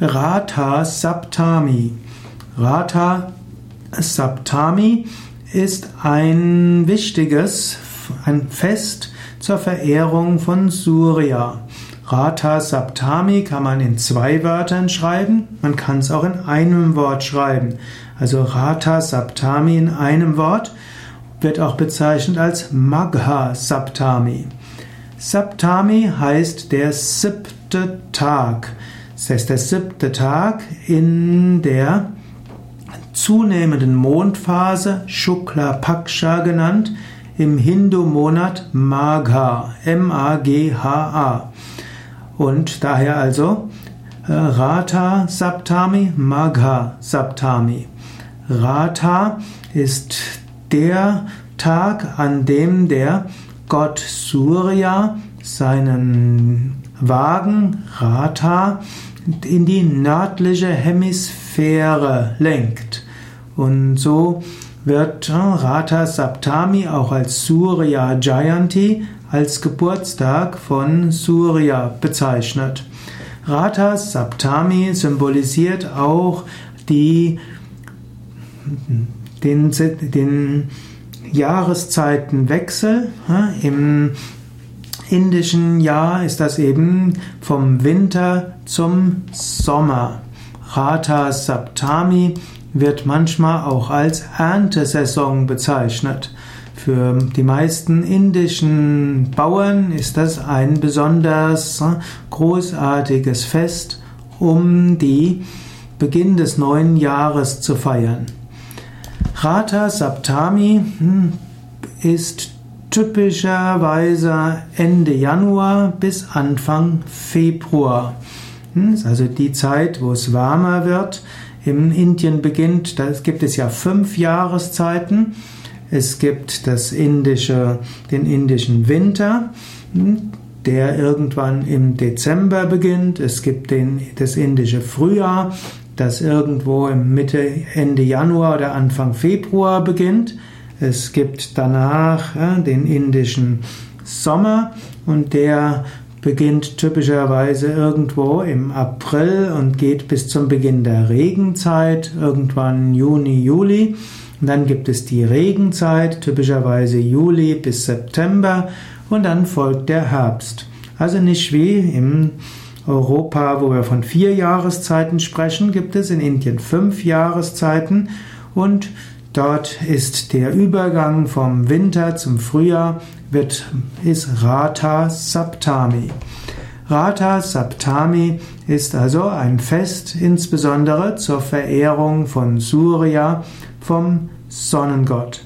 Ratha Saptami. Ratha Saptami ist ein wichtiges ein Fest zur Verehrung von Surya. Ratha Saptami kann man in zwei Wörtern schreiben, man kann es auch in einem Wort schreiben. Also Ratha Saptami in einem Wort wird auch bezeichnet als Magha Saptami. Saptami heißt der siebte Tag. Das heißt der siebte Tag in der zunehmenden Mondphase, Shukla Paksha genannt, im Hindu-Monat Magha, M-A-G-H-A. Und daher also äh, Ratha Saptami, Magha Saptami. Ratha ist der Tag, an dem der Gott Surya seinen Wagen Ratha in die nördliche Hemisphäre lenkt. Und so wird Ratha Saptami auch als Surya Jayanti, als Geburtstag von Surya bezeichnet. Ratha Saptami symbolisiert auch die, den, den Jahreszeitenwechsel. Im indischen Jahr ist das eben vom Winter zum Sommer. Ratha Saptami wird manchmal auch als Erntesaison bezeichnet. Für die meisten indischen Bauern ist das ein besonders großartiges Fest, um die Beginn des neuen Jahres zu feiern. Ratha Saptami hm, ist typischerweise Ende Januar bis Anfang Februar. Hm, also die Zeit, wo es warmer wird. In Indien beginnt, da gibt es ja fünf Jahreszeiten. Es gibt das indische, den indischen Winter, hm, der irgendwann im Dezember beginnt. Es gibt den, das indische Frühjahr, das irgendwo im Mitte, Ende Januar oder Anfang Februar beginnt. Es gibt danach ja, den indischen Sommer und der beginnt typischerweise irgendwo im April und geht bis zum Beginn der Regenzeit, irgendwann Juni, Juli. Und dann gibt es die Regenzeit, typischerweise Juli bis September und dann folgt der Herbst. Also nicht wie im Europa, wo wir von vier Jahreszeiten sprechen, gibt es in Indien fünf Jahreszeiten und dort ist der Übergang vom Winter zum Frühjahr wird, ist Ratha Saptami. Ratha Saptami ist also ein Fest insbesondere zur Verehrung von Surya, vom Sonnengott.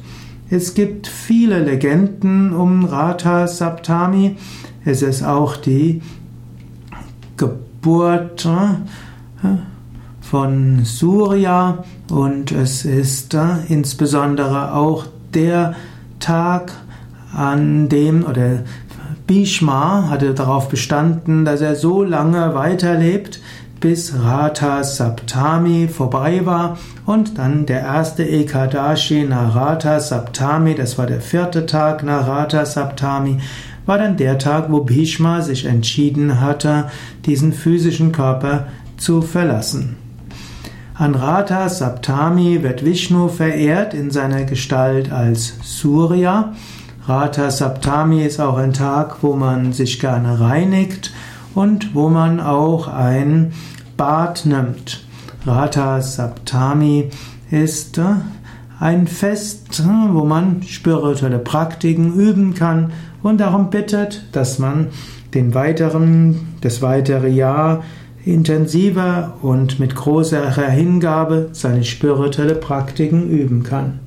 Es gibt viele Legenden um Ratha Saptami. Es ist auch die Geburt äh, von Surya und es ist insbesondere auch der Tag, an dem, oder Bhishma hatte darauf bestanden, dass er so lange weiterlebt, bis Ratha Saptami vorbei war und dann der erste Ekadashi nach Ratha Saptami, das war der vierte Tag nach Ratha Saptami, war dann der Tag, wo Bhishma sich entschieden hatte, diesen physischen Körper zu verlassen. An Ratha Saptami wird Vishnu verehrt in seiner Gestalt als Surya. Ratha Saptami ist auch ein Tag, wo man sich gerne reinigt und wo man auch ein Bad nimmt. Ratha Saptami ist äh, ein Fest, äh, wo man spirituelle Praktiken üben kann und darum bittet, dass man den weiteren, das weitere Jahr intensiver und mit großer Hingabe seine spirituelle Praktiken üben kann.